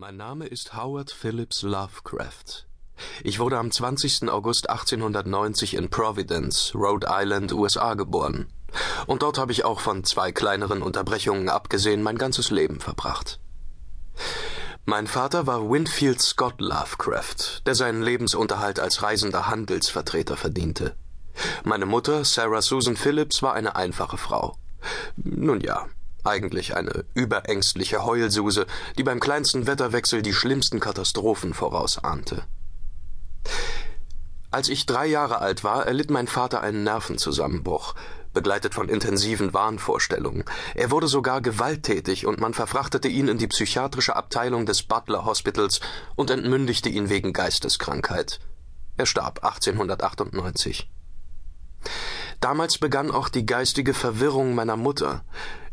Mein Name ist Howard Phillips Lovecraft. Ich wurde am 20. August 1890 in Providence, Rhode Island, USA geboren. Und dort habe ich auch von zwei kleineren Unterbrechungen abgesehen mein ganzes Leben verbracht. Mein Vater war Winfield Scott Lovecraft, der seinen Lebensunterhalt als reisender Handelsvertreter verdiente. Meine Mutter, Sarah Susan Phillips, war eine einfache Frau. Nun ja, eigentlich eine überängstliche Heulsuse, die beim kleinsten Wetterwechsel die schlimmsten Katastrophen vorausahnte. Als ich drei Jahre alt war, erlitt mein Vater einen Nervenzusammenbruch, begleitet von intensiven Wahnvorstellungen. Er wurde sogar gewalttätig und man verfrachtete ihn in die psychiatrische Abteilung des Butler Hospitals und entmündigte ihn wegen Geisteskrankheit. Er starb 1898. Damals begann auch die geistige Verwirrung meiner Mutter.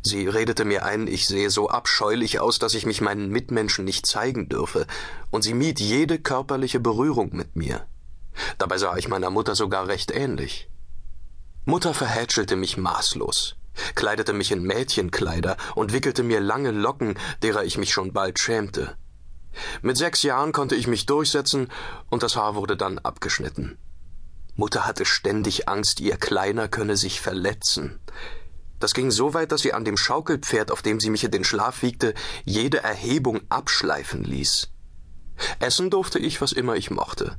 Sie redete mir ein, ich sehe so abscheulich aus, dass ich mich meinen Mitmenschen nicht zeigen dürfe, und sie mied jede körperliche Berührung mit mir. Dabei sah ich meiner Mutter sogar recht ähnlich. Mutter verhätschelte mich maßlos, kleidete mich in Mädchenkleider und wickelte mir lange Locken, derer ich mich schon bald schämte. Mit sechs Jahren konnte ich mich durchsetzen, und das Haar wurde dann abgeschnitten. Mutter hatte ständig Angst, ihr Kleiner könne sich verletzen. Das ging so weit, dass sie an dem Schaukelpferd, auf dem sie mich in den Schlaf wiegte, jede Erhebung abschleifen ließ. Essen durfte ich, was immer ich mochte.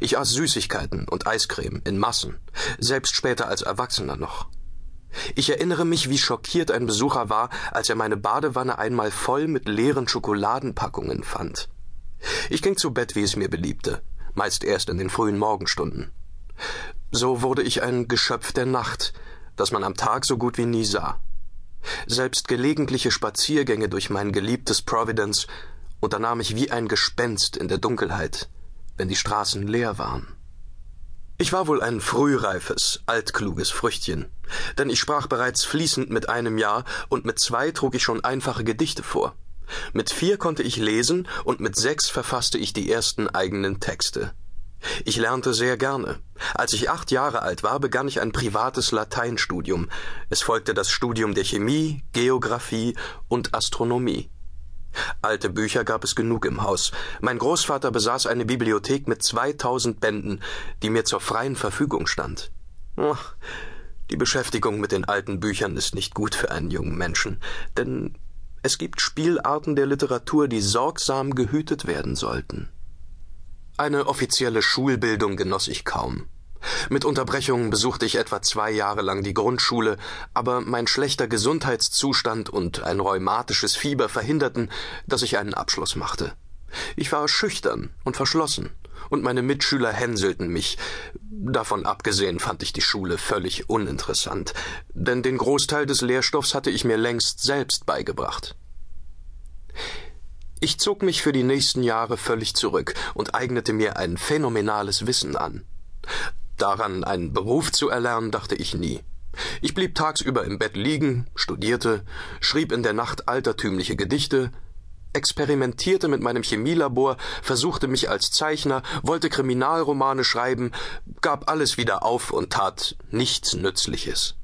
Ich aß Süßigkeiten und Eiscreme in Massen, selbst später als Erwachsener noch. Ich erinnere mich, wie schockiert ein Besucher war, als er meine Badewanne einmal voll mit leeren Schokoladenpackungen fand. Ich ging zu Bett, wie es mir beliebte, meist erst in den frühen Morgenstunden. So wurde ich ein Geschöpf der Nacht, das man am Tag so gut wie nie sah. Selbst gelegentliche Spaziergänge durch mein geliebtes Providence unternahm ich wie ein Gespenst in der Dunkelheit, wenn die Straßen leer waren. Ich war wohl ein frühreifes, altkluges Früchtchen, denn ich sprach bereits fließend mit einem Jahr und mit zwei trug ich schon einfache Gedichte vor. Mit vier konnte ich lesen und mit sechs verfasste ich die ersten eigenen Texte. Ich lernte sehr gerne. Als ich acht Jahre alt war, begann ich ein privates Lateinstudium. Es folgte das Studium der Chemie, Geographie und Astronomie. Alte Bücher gab es genug im Haus. Mein Großvater besaß eine Bibliothek mit 2000 Bänden, die mir zur freien Verfügung stand. Ach, die Beschäftigung mit den alten Büchern ist nicht gut für einen jungen Menschen, denn es gibt Spielarten der Literatur, die sorgsam gehütet werden sollten. Eine offizielle Schulbildung genoss ich kaum. Mit Unterbrechungen besuchte ich etwa zwei Jahre lang die Grundschule, aber mein schlechter Gesundheitszustand und ein rheumatisches Fieber verhinderten, dass ich einen Abschluss machte. Ich war schüchtern und verschlossen, und meine Mitschüler hänselten mich. Davon abgesehen fand ich die Schule völlig uninteressant, denn den Großteil des Lehrstoffs hatte ich mir längst selbst beigebracht. Ich zog mich für die nächsten Jahre völlig zurück und eignete mir ein phänomenales Wissen an. Daran einen Beruf zu erlernen, dachte ich nie. Ich blieb tagsüber im Bett liegen, studierte, schrieb in der Nacht altertümliche Gedichte, experimentierte mit meinem Chemielabor, versuchte mich als Zeichner, wollte Kriminalromane schreiben, gab alles wieder auf und tat nichts Nützliches.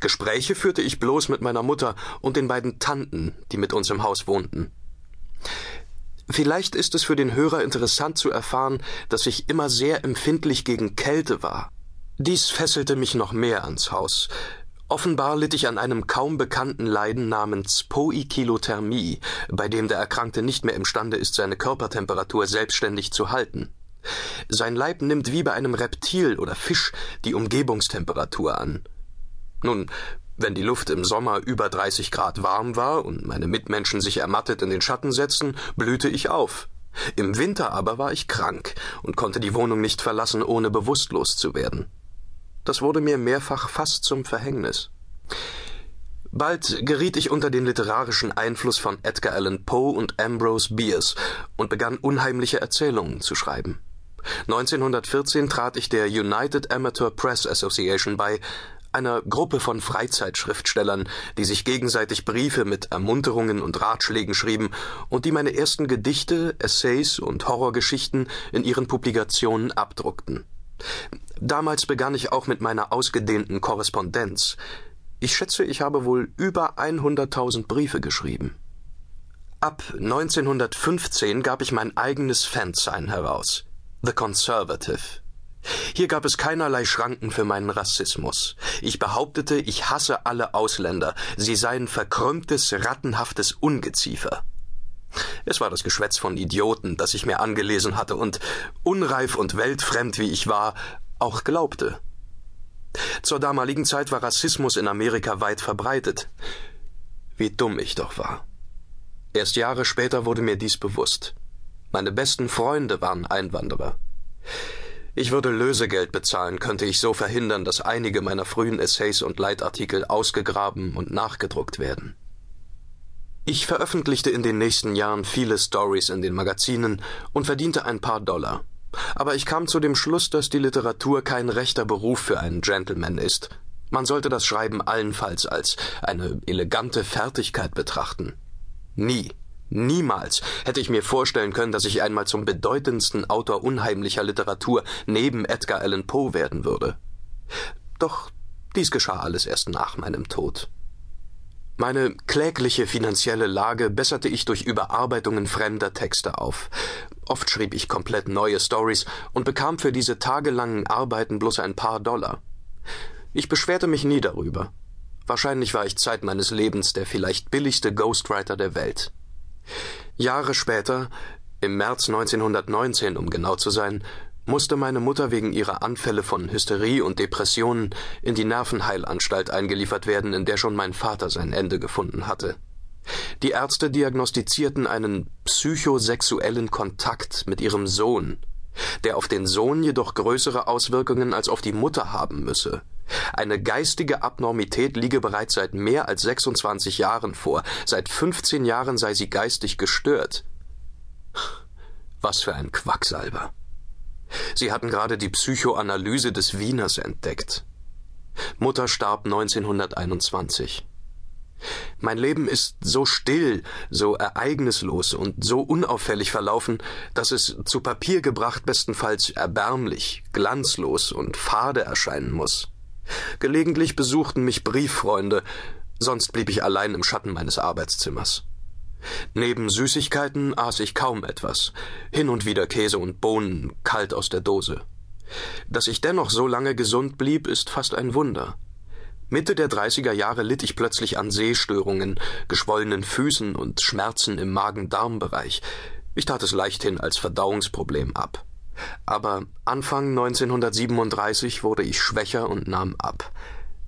Gespräche führte ich bloß mit meiner Mutter und den beiden Tanten, die mit uns im Haus wohnten. Vielleicht ist es für den Hörer interessant zu erfahren, dass ich immer sehr empfindlich gegen Kälte war. Dies fesselte mich noch mehr ans Haus. Offenbar litt ich an einem kaum bekannten Leiden namens Poikilothermie, bei dem der Erkrankte nicht mehr imstande ist, seine Körpertemperatur selbstständig zu halten. Sein Leib nimmt wie bei einem Reptil oder Fisch die Umgebungstemperatur an. Nun, wenn die Luft im Sommer über 30 Grad warm war und meine Mitmenschen sich ermattet in den Schatten setzten, blühte ich auf. Im Winter aber war ich krank und konnte die Wohnung nicht verlassen, ohne bewusstlos zu werden. Das wurde mir mehrfach fast zum Verhängnis. Bald geriet ich unter den literarischen Einfluss von Edgar Allan Poe und Ambrose Bierce und begann unheimliche Erzählungen zu schreiben. 1914 trat ich der United Amateur Press Association bei, einer Gruppe von Freizeitschriftstellern, die sich gegenseitig Briefe mit Ermunterungen und Ratschlägen schrieben und die meine ersten Gedichte, Essays und Horrorgeschichten in ihren Publikationen abdruckten. Damals begann ich auch mit meiner ausgedehnten Korrespondenz. Ich schätze, ich habe wohl über 100.000 Briefe geschrieben. Ab 1915 gab ich mein eigenes Fansign heraus. The Conservative. Hier gab es keinerlei Schranken für meinen Rassismus. Ich behauptete, ich hasse alle Ausländer, sie seien verkrümmtes, rattenhaftes Ungeziefer. Es war das Geschwätz von Idioten, das ich mir angelesen hatte und, unreif und weltfremd wie ich war, auch glaubte. Zur damaligen Zeit war Rassismus in Amerika weit verbreitet. Wie dumm ich doch war. Erst Jahre später wurde mir dies bewusst. Meine besten Freunde waren Einwanderer. Ich würde Lösegeld bezahlen, könnte ich so verhindern, dass einige meiner frühen Essays und Leitartikel ausgegraben und nachgedruckt werden. Ich veröffentlichte in den nächsten Jahren viele Stories in den Magazinen und verdiente ein paar Dollar. Aber ich kam zu dem Schluss, dass die Literatur kein rechter Beruf für einen Gentleman ist. Man sollte das Schreiben allenfalls als eine elegante Fertigkeit betrachten. Nie, niemals hätte ich mir vorstellen können, dass ich einmal zum bedeutendsten Autor unheimlicher Literatur neben Edgar Allan Poe werden würde. Doch dies geschah alles erst nach meinem Tod. Meine klägliche finanzielle Lage besserte ich durch Überarbeitungen fremder Texte auf. Oft schrieb ich komplett neue Stories und bekam für diese tagelangen Arbeiten bloß ein paar Dollar. Ich beschwerte mich nie darüber. Wahrscheinlich war ich Zeit meines Lebens der vielleicht billigste Ghostwriter der Welt. Jahre später, im März 1919 um genau zu sein, musste meine Mutter wegen ihrer Anfälle von Hysterie und Depressionen in die Nervenheilanstalt eingeliefert werden, in der schon mein Vater sein Ende gefunden hatte. Die Ärzte diagnostizierten einen psychosexuellen Kontakt mit ihrem Sohn, der auf den Sohn jedoch größere Auswirkungen als auf die Mutter haben müsse. Eine geistige Abnormität liege bereits seit mehr als 26 Jahren vor. Seit 15 Jahren sei sie geistig gestört. Was für ein Quacksalber. Sie hatten gerade die Psychoanalyse des Wieners entdeckt. Mutter starb 1921. Mein Leben ist so still, so ereignislos und so unauffällig verlaufen, dass es zu Papier gebracht bestenfalls erbärmlich, glanzlos und fade erscheinen muss. Gelegentlich besuchten mich Brieffreunde, sonst blieb ich allein im Schatten meines Arbeitszimmers. Neben Süßigkeiten aß ich kaum etwas, hin und wieder Käse und Bohnen kalt aus der Dose. Dass ich dennoch so lange gesund blieb, ist fast ein Wunder. Mitte der 30er Jahre litt ich plötzlich an Sehstörungen, geschwollenen Füßen und Schmerzen im Magen-Darm-Bereich. Ich tat es leichthin als Verdauungsproblem ab. Aber Anfang 1937 wurde ich schwächer und nahm ab.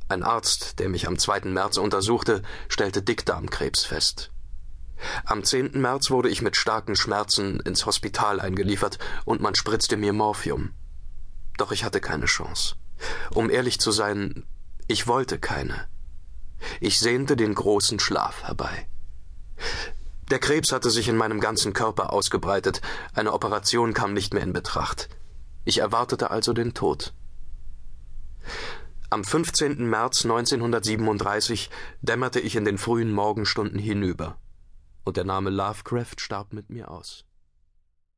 Ein Arzt, der mich am 2. März untersuchte, stellte Dickdarmkrebs fest. Am 10. März wurde ich mit starken Schmerzen ins Hospital eingeliefert und man spritzte mir Morphium. Doch ich hatte keine Chance. Um ehrlich zu sein, ich wollte keine. Ich sehnte den großen Schlaf herbei. Der Krebs hatte sich in meinem ganzen Körper ausgebreitet, eine Operation kam nicht mehr in Betracht. Ich erwartete also den Tod. Am 15. März 1937 dämmerte ich in den frühen Morgenstunden hinüber und der Name Lovecraft starb mit mir aus.